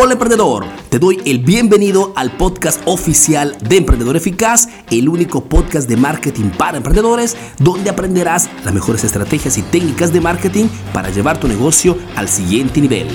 Hola emprendedor, te doy el bienvenido al podcast oficial de Emprendedor Eficaz, el único podcast de marketing para emprendedores donde aprenderás las mejores estrategias y técnicas de marketing para llevar tu negocio al siguiente nivel.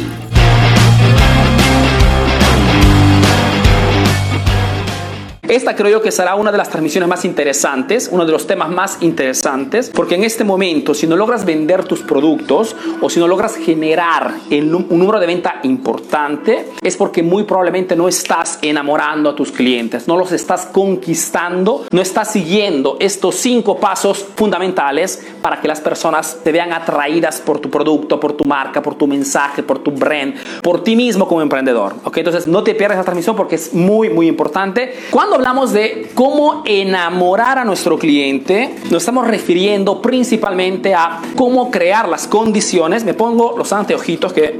Esta creo yo que será una de las transmisiones más interesantes, uno de los temas más interesantes, porque en este momento, si no logras vender tus productos o si no logras generar un número de venta importante, es porque muy probablemente no estás enamorando a tus clientes, no los estás conquistando, no estás siguiendo estos cinco pasos fundamentales para que las personas te vean atraídas por tu producto, por tu marca, por tu mensaje, por tu brand, por ti mismo como emprendedor. ¿ok? Entonces, no te pierdas la transmisión porque es muy, muy importante. Cuando hablamos de cómo enamorar a nuestro cliente, nos estamos refiriendo principalmente a cómo crear las condiciones. Me pongo los anteojitos que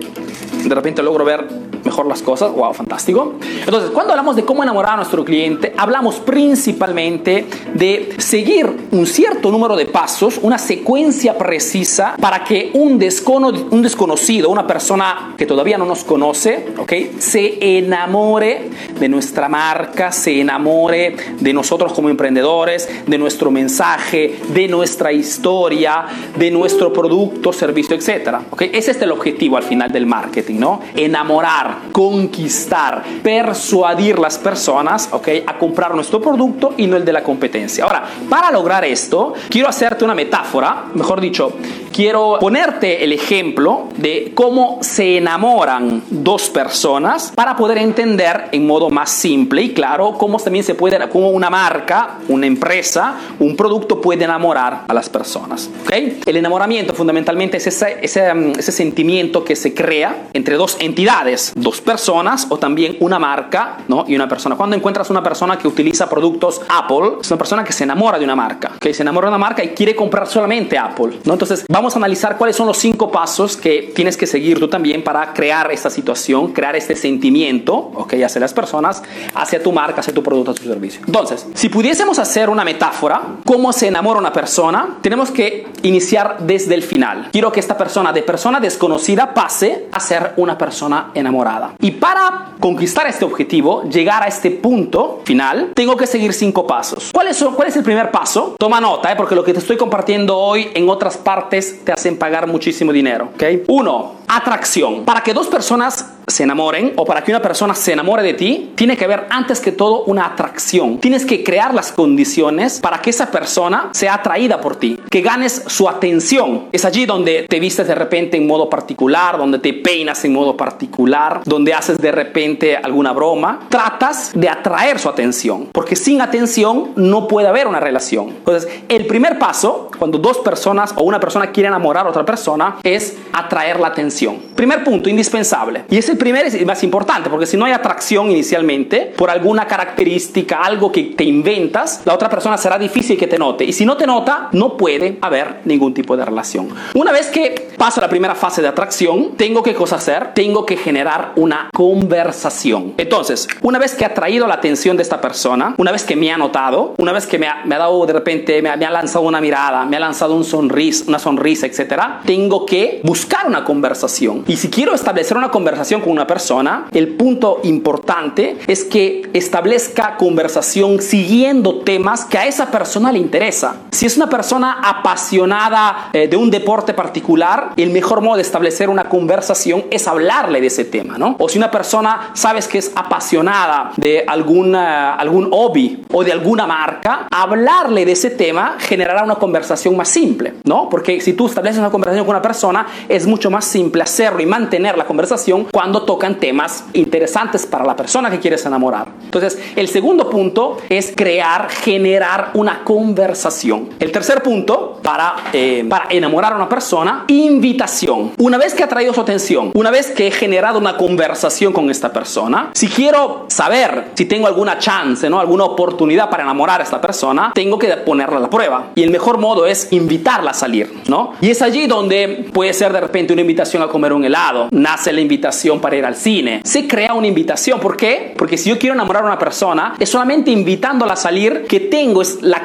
de repente logro ver mejor las cosas. Wow, fantástico. Entonces, cuando hablamos de cómo enamorar a nuestro cliente, hablamos principalmente de seguir un cierto número de pasos, una secuencia precisa para que un, descono, un desconocido, una persona que todavía no nos conoce, ¿ok? Se enamore de nuestra marca, se enamore de nosotros como emprendedores, de nuestro mensaje, de nuestra historia, de nuestro producto, servicio, etcétera. ¿ok? Ese es el objetivo al final del marketing, ¿no? Enamorar conquistar, persuadir las personas, ¿ok? A comprar nuestro producto y no el de la competencia. Ahora, para lograr esto, quiero hacerte una metáfora, mejor dicho, quiero ponerte el ejemplo de cómo se enamoran dos personas para poder entender en modo más simple y claro cómo también se puede, cómo una marca, una empresa, un producto puede enamorar a las personas. ¿okay? El enamoramiento fundamentalmente es ese, ese, mm, ese sentimiento que se crea entre dos entidades, dos personas o también una marca ¿no? y una persona. Cuando encuentras una persona que utiliza productos Apple, es una persona que se enamora de una marca, que se enamora de una marca y quiere comprar solamente Apple. ¿no? Entonces vamos a analizar cuáles son los cinco pasos que tienes que seguir tú también para crear esta situación, crear este sentimiento, ok, hacia las personas, hacia tu marca, hacia tu producto, hacia tu servicio. Entonces, si pudiésemos hacer una metáfora, cómo se enamora una persona, tenemos que iniciar desde el final. Quiero que esta persona de persona desconocida pase a ser una persona enamorada. Y para conquistar este objetivo, llegar a este punto final, tengo que seguir cinco pasos. ¿Cuál es, cuál es el primer paso? Toma nota, ¿eh? porque lo que te estoy compartiendo hoy en otras partes te hacen pagar muchísimo dinero. Uno, atracción. Para que dos personas se enamoren o para que una persona se enamore de ti, tiene que haber antes que todo una atracción. Tienes que crear las condiciones para que esa persona sea atraída por ti, que ganes su atención. Es allí donde te vistes de repente en modo particular, donde te peinas en modo particular, donde haces de repente alguna broma. Tratas de atraer su atención, porque sin atención no puede haber una relación. Entonces, el primer paso, cuando dos personas o una persona quiere enamorar a otra persona, es atraer la atención. Primer punto, indispensable. Y ese el primero es más importante, porque si no hay atracción inicialmente, por alguna característica, algo que te inventas, la otra persona será difícil que te note. Y si no te nota, no puede haber ningún tipo de relación. Una vez que paso la primera fase de atracción, tengo que cosa hacer? Tengo que generar una conversación. Entonces, una vez que ha traído la atención de esta persona, una vez que me ha notado, una vez que me ha, dado de repente, me ha, me ha, lanzado una mirada, me ha lanzado un sonrisa, una sonrisa, etcétera, tengo que buscar una conversación. Y si quiero establecer una conversación con una persona, el punto importante es que establezca conversación siguiendo temas que a esa persona le interesa. Si es una persona apasionada eh, de un deporte particular, el mejor modo de establecer una conversación es hablarle de ese tema, ¿no? O si una persona sabes que es apasionada de alguna, algún hobby o de alguna marca, hablarle de ese tema generará una conversación más simple, ¿no? Porque si tú estableces una conversación con una persona, es mucho más simple hacerlo y mantener la conversación cuando tocan temas interesantes para la persona que quieres enamorar. Entonces, el segundo punto es crear, generar una conversación. El tercer punto para, eh, para enamorar a una persona, invitación. Una vez que ha traído su atención, una vez que he generado una conversación con esta persona, si quiero saber si tengo alguna chance, ¿no? alguna oportunidad para enamorar a esta persona, tengo que ponerla a la prueba. Y el mejor modo es invitarla a salir, ¿no? Y es allí donde puede ser de repente una invitación a comer un helado, nace la invitación para ir al cine. Se crea una invitación. ¿Por qué? Porque si yo quiero enamorar a una persona, es solamente invitándola a salir que tengo la,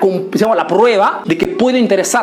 la prueba de que puedo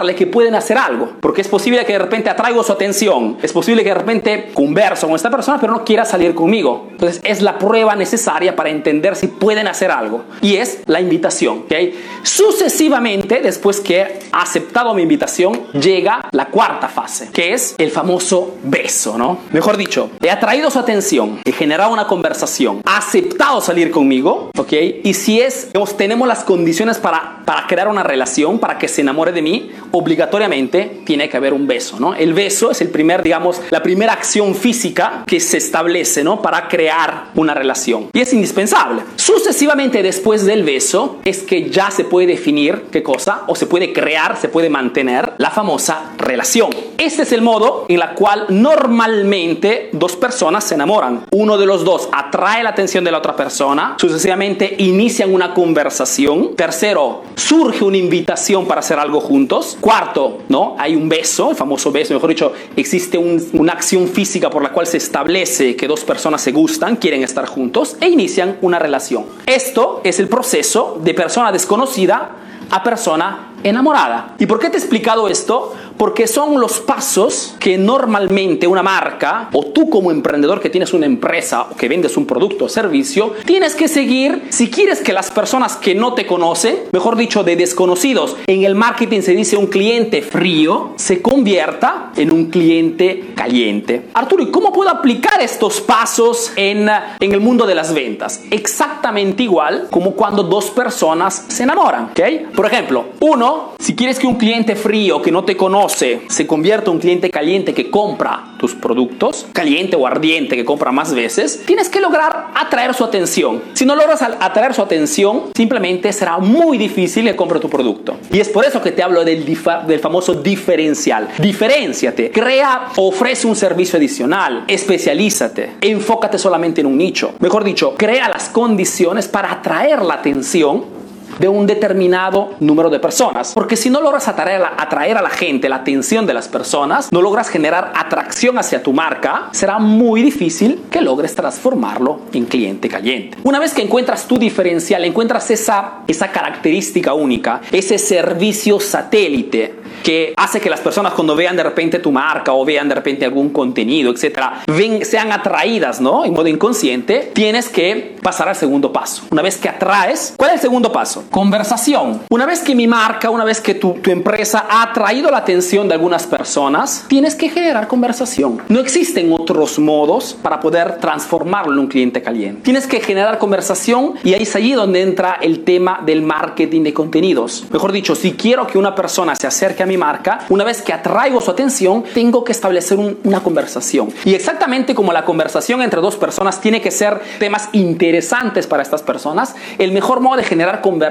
interesarle, que pueden hacer algo. Porque es posible que de repente atraigo su atención. Es posible que de repente converso con esta persona, pero no quiera salir conmigo. Entonces es la prueba necesaria para entender si pueden hacer algo. Y es la invitación. ¿okay? Sucesivamente, después que ha aceptado mi invitación, llega la cuarta fase, que es el famoso beso, ¿no? Mejor dicho, he atraído su atención, he generado una conversación, ha aceptado salir conmigo, ¿ok? Y si es, tenemos las condiciones para, para crear una relación, para que se enamore de mí, obligatoriamente tiene que haber un beso, ¿no? El beso es el primer, digamos, la primera acción física que se establece, ¿no? Para crear una relación. Y es indispensable. Sucesivamente después del beso es que ya se puede definir qué cosa, o se puede crear, se puede mantener la famosa relación. Este es el modo en la cual normalmente dos personas se enamoran. Uno de los dos atrae la atención de la otra persona, sucesivamente inician una conversación. Tercero, surge una invitación para hacer algo juntos. Cuarto, ¿no? Hay un beso, el famoso beso, mejor dicho, existe una acción física por la cual se establece que dos personas se gustan, quieren estar juntos e inician una relación. Esto es el proceso de persona desconocida a persona enamorada. ¿Y por qué te he explicado esto? Porque son los pasos que normalmente una marca o tú como emprendedor que tienes una empresa o que vendes un producto o servicio, tienes que seguir si quieres que las personas que no te conocen, mejor dicho, de desconocidos, en el marketing se dice un cliente frío, se convierta en un cliente caliente. Arturo, ¿y cómo puedo aplicar estos pasos en, en el mundo de las ventas? Exactamente igual como cuando dos personas se enamoran, ¿ok? Por ejemplo, uno si quieres que un cliente frío que no te conoce se convierta en un cliente caliente que compra tus productos, caliente o ardiente que compra más veces, tienes que lograr atraer su atención. Si no logras atraer su atención, simplemente será muy difícil que compre tu producto. Y es por eso que te hablo del, del famoso diferencial. Diferenciate, crea, ofrece un servicio adicional, especialízate, enfócate solamente en un nicho. Mejor dicho, crea las condiciones para atraer la atención de un determinado número de personas. Porque si no logras atraer a, la, atraer a la gente, la atención de las personas, no logras generar atracción hacia tu marca, será muy difícil que logres transformarlo en cliente caliente. Una vez que encuentras tu diferencial, encuentras esa, esa característica única, ese servicio satélite, que hace que las personas cuando vean de repente tu marca o vean de repente algún contenido, etcétera, sean atraídas, ¿no? En modo inconsciente, tienes que pasar al segundo paso. Una vez que atraes, ¿cuál es el segundo paso? Conversación. Una vez que mi marca, una vez que tu, empresa ha atraído la atención de algunas personas, tienes que generar conversación. No existen otros modos para poder transformarlo en un cliente caliente. Tienes que generar conversación y ahí es allí donde entra el tema del marketing de contenidos. Mejor dicho, si quiero que una persona se acerque a mi marca, una vez que atraigo su atención, tengo que establecer una conversación. Y exactamente como la conversación entre dos personas tiene que ser temas interesantes para estas personas, el mejor modo de generar conversación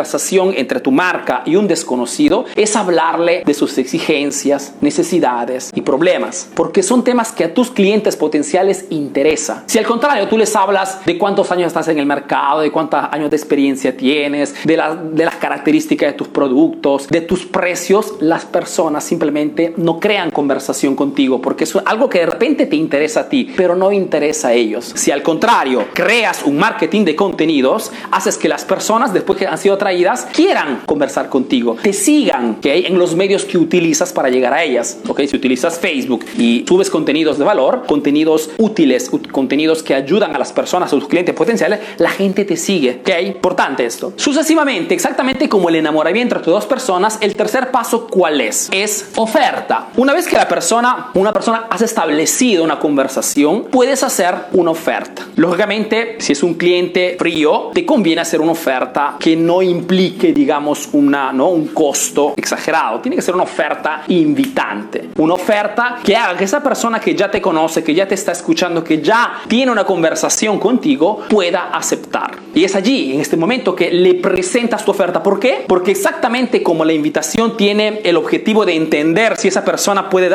entre tu marca y un desconocido es hablarle de sus exigencias, necesidades y problemas, porque son temas que a tus clientes potenciales interesa. Si al contrario tú les hablas de cuántos años estás en el mercado, de cuántos años de experiencia tienes, de, de las características de tus productos, de tus precios, las personas simplemente no crean conversación contigo porque es algo que de repente te interesa a ti, pero no interesa a ellos. Si al contrario creas un marketing de contenidos, haces que las personas después que han sido atraídas quieran conversar contigo, te sigan ¿okay? en los medios que utilizas para llegar a ellas. ¿okay? Si utilizas Facebook y subes contenidos de valor, contenidos útiles, contenidos que ayudan a las personas, a tus clientes potenciales, la gente te sigue. ¿okay? Importante esto. Sucesivamente, exactamente como el enamoramiento entre dos personas, el tercer paso, ¿cuál es? es oferta. Una vez que la persona, una persona has establecido una conversación, puedes hacer una oferta. Lógicamente, si es un cliente frío, te conviene hacer una oferta que no implique, digamos, una, ¿no? un costo exagerado. Tiene que ser una oferta invitante. Una oferta que haga que esa persona que ya te conoce, que ya te está escuchando, que ya tiene una conversación contigo, pueda aceptar. Y es allí, en este momento, que le presentas tu oferta. ¿Por qué? Porque exactamente como la invitación tiene el objetivo de entender si esa persona puede,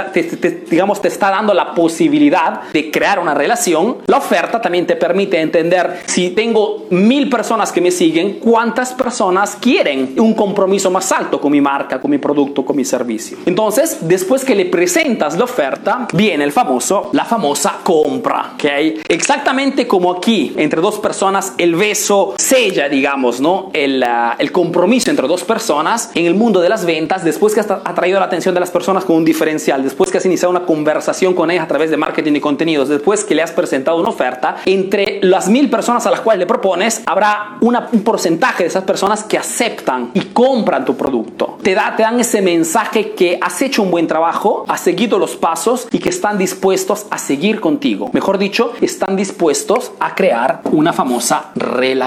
digamos, te está dando la posibilidad de crear una relación, la oferta también te permite entender si tengo mil personas que me siguen, cuántas personas quieren un compromiso más alto con mi marca, con mi producto, con mi servicio. Entonces, después que le presentas la oferta, viene el famoso, la famosa compra, ¿ok? Exactamente como aquí, entre dos personas, el beso eso sella, digamos, ¿no? El, uh, el compromiso entre dos personas en el mundo de las ventas después que has atraído la atención de las personas con un diferencial, después que has iniciado una conversación con ellas a través de marketing y contenidos, después que le has presentado una oferta, entre las mil personas a las cuales le propones, habrá una, un porcentaje de esas personas que aceptan y compran tu producto. Te, da, te dan ese mensaje que has hecho un buen trabajo, has seguido los pasos y que están dispuestos a seguir contigo. Mejor dicho, están dispuestos a crear una famosa relación.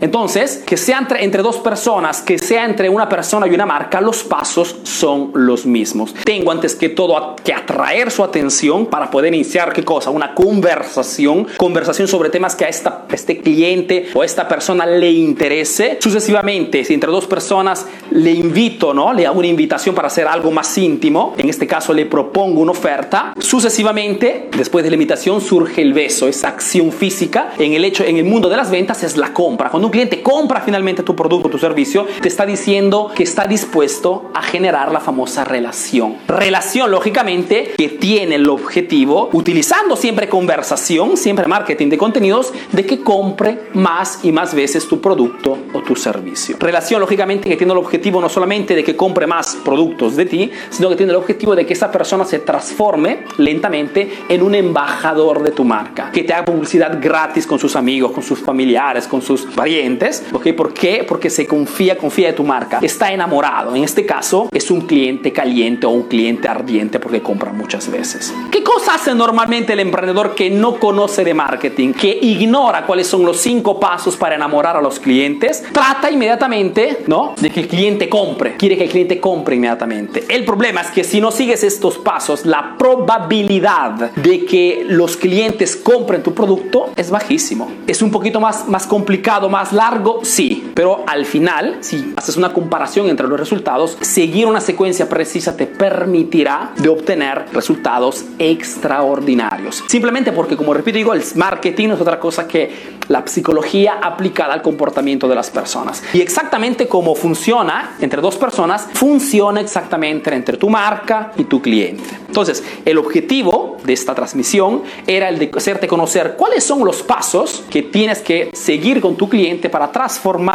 Entonces, que sea entre, entre dos personas, que sea entre una persona y una marca, los pasos son los mismos. Tengo antes que todo que atraer su atención para poder iniciar qué cosa, una conversación, conversación sobre temas que a esta, este cliente o esta persona le interese. Sucesivamente, si entre dos personas le invito, ¿no? Le hago una invitación para hacer algo más íntimo, en este caso le propongo una oferta, sucesivamente, después de la invitación surge el beso, esa acción física en el hecho en el mundo de las ventas es la compra. Cuando un cliente compra finalmente tu producto, tu servicio, te está diciendo que está dispuesto a generar la famosa relación. Relación, lógicamente, que tiene el objetivo, utilizando siempre conversación, siempre marketing de contenidos, de que compre más y más veces tu producto o tu servicio. Relación, lógicamente, que tiene el objetivo no solamente de que compre más productos de ti, sino que tiene el objetivo de que esa persona se transforme lentamente en un embajador de tu marca, que te haga publicidad gratis con sus amigos, con sus familiares, con sus parientes. ¿Por qué? Porque se confía, confía de tu marca, está enamorado. En este caso, es un cliente caliente o un cliente ardiente porque compra muchas veces. ¿Qué cosa hace normalmente el emprendedor que no conoce de marketing, que ignora cuáles son los cinco pasos para enamorar a los clientes? Trata inmediatamente, ¿no? De que el cliente compre. Quiere que el cliente compre inmediatamente. El problema es que si no sigues estos pasos, la probabilidad de que los clientes compren tu producto es bajísimo. Es un poquito más, más complicado, más largo, sí, pero al final, si haces una comparación entre los resultados, seguir una secuencia precisa te permitirá de obtener resultados extraordinarios. Simplemente porque, como repito, digo, el marketing no es otra cosa que la psicología aplicada al comportamiento de las personas. Y exactamente como funciona entre dos personas, funciona exactamente entre tu marca y tu cliente. Entonces, el objetivo de esta transmisión era el de hacerte conocer cuáles son los pasos que tienes que seguir con tu cliente para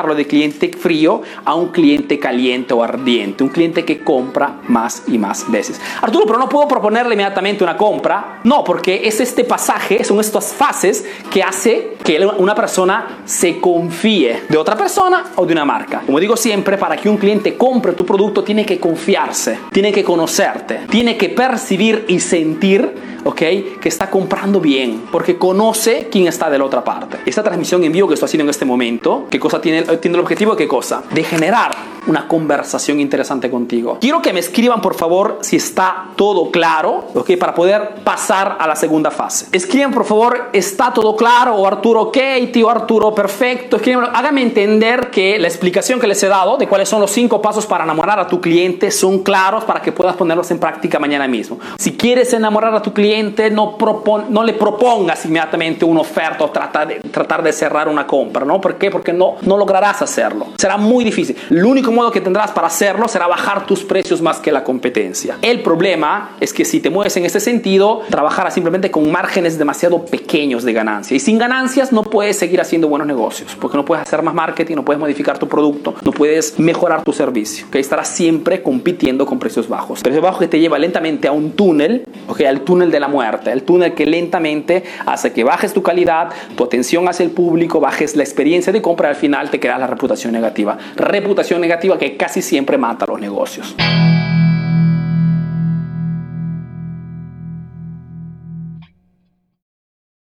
transformarlo de cliente frío a un cliente caliente o ardiente, un cliente que compra más y más veces. Arturo, pero no puedo proponerle inmediatamente una compra. No, porque es este pasaje, son estas fases que hace que una persona se confíe de otra persona o de una marca. Como digo siempre, para que un cliente compre tu producto tiene que confiarse, tiene que conocerte, tiene que percibir y sentir, ¿ok? Que está comprando bien, porque conoce quién está de la otra parte. Esta transmisión en vivo que estoy haciendo en este momento, ¿qué cosa tiene, tiene el objetivo? ¿Qué cosa? De generar una conversación interesante contigo. Quiero que me escriban, por favor, si está todo claro, ¿ok? Para poder pasar a la segunda fase. Escriban, por favor, ¿está todo claro? O Arturo, ok, tío Arturo, perfecto. Escriban, hágame entender que la explicación que les he dado de cuáles son los cinco pasos para enamorar a tu cliente son claros para que puedas ponerlos en práctica mañana mismo. Si quieres enamorar a tu cliente, no, propon, no le propongas inmediatamente una oferta o tratar de, tratar de cerrar una compra, ¿no? ¿Por qué? Porque no, no lograrás hacerlo. Será muy difícil. El único modo que tendrás para hacerlo será bajar tus precios más que la competencia. El problema es que si te mueves en ese sentido, trabajarás simplemente con márgenes demasiado pequeños de ganancia. Y sin ganancias no puedes seguir haciendo buenos negocios, porque no puedes hacer más marketing, no puedes modificar tu producto, no puedes mejorar tu servicio. ¿okay? Estarás siempre compitiendo con precios bajos. Precios bajos que te lleva lentamente a un túnel, ¿okay? al túnel de la muerte, el túnel que lentamente hace que bajes tu calidad, tu atención hacia el público, bajes la experiencia de compra y al final te queda la reputación negativa. Reputación negativa que casi siempre mata los negocios.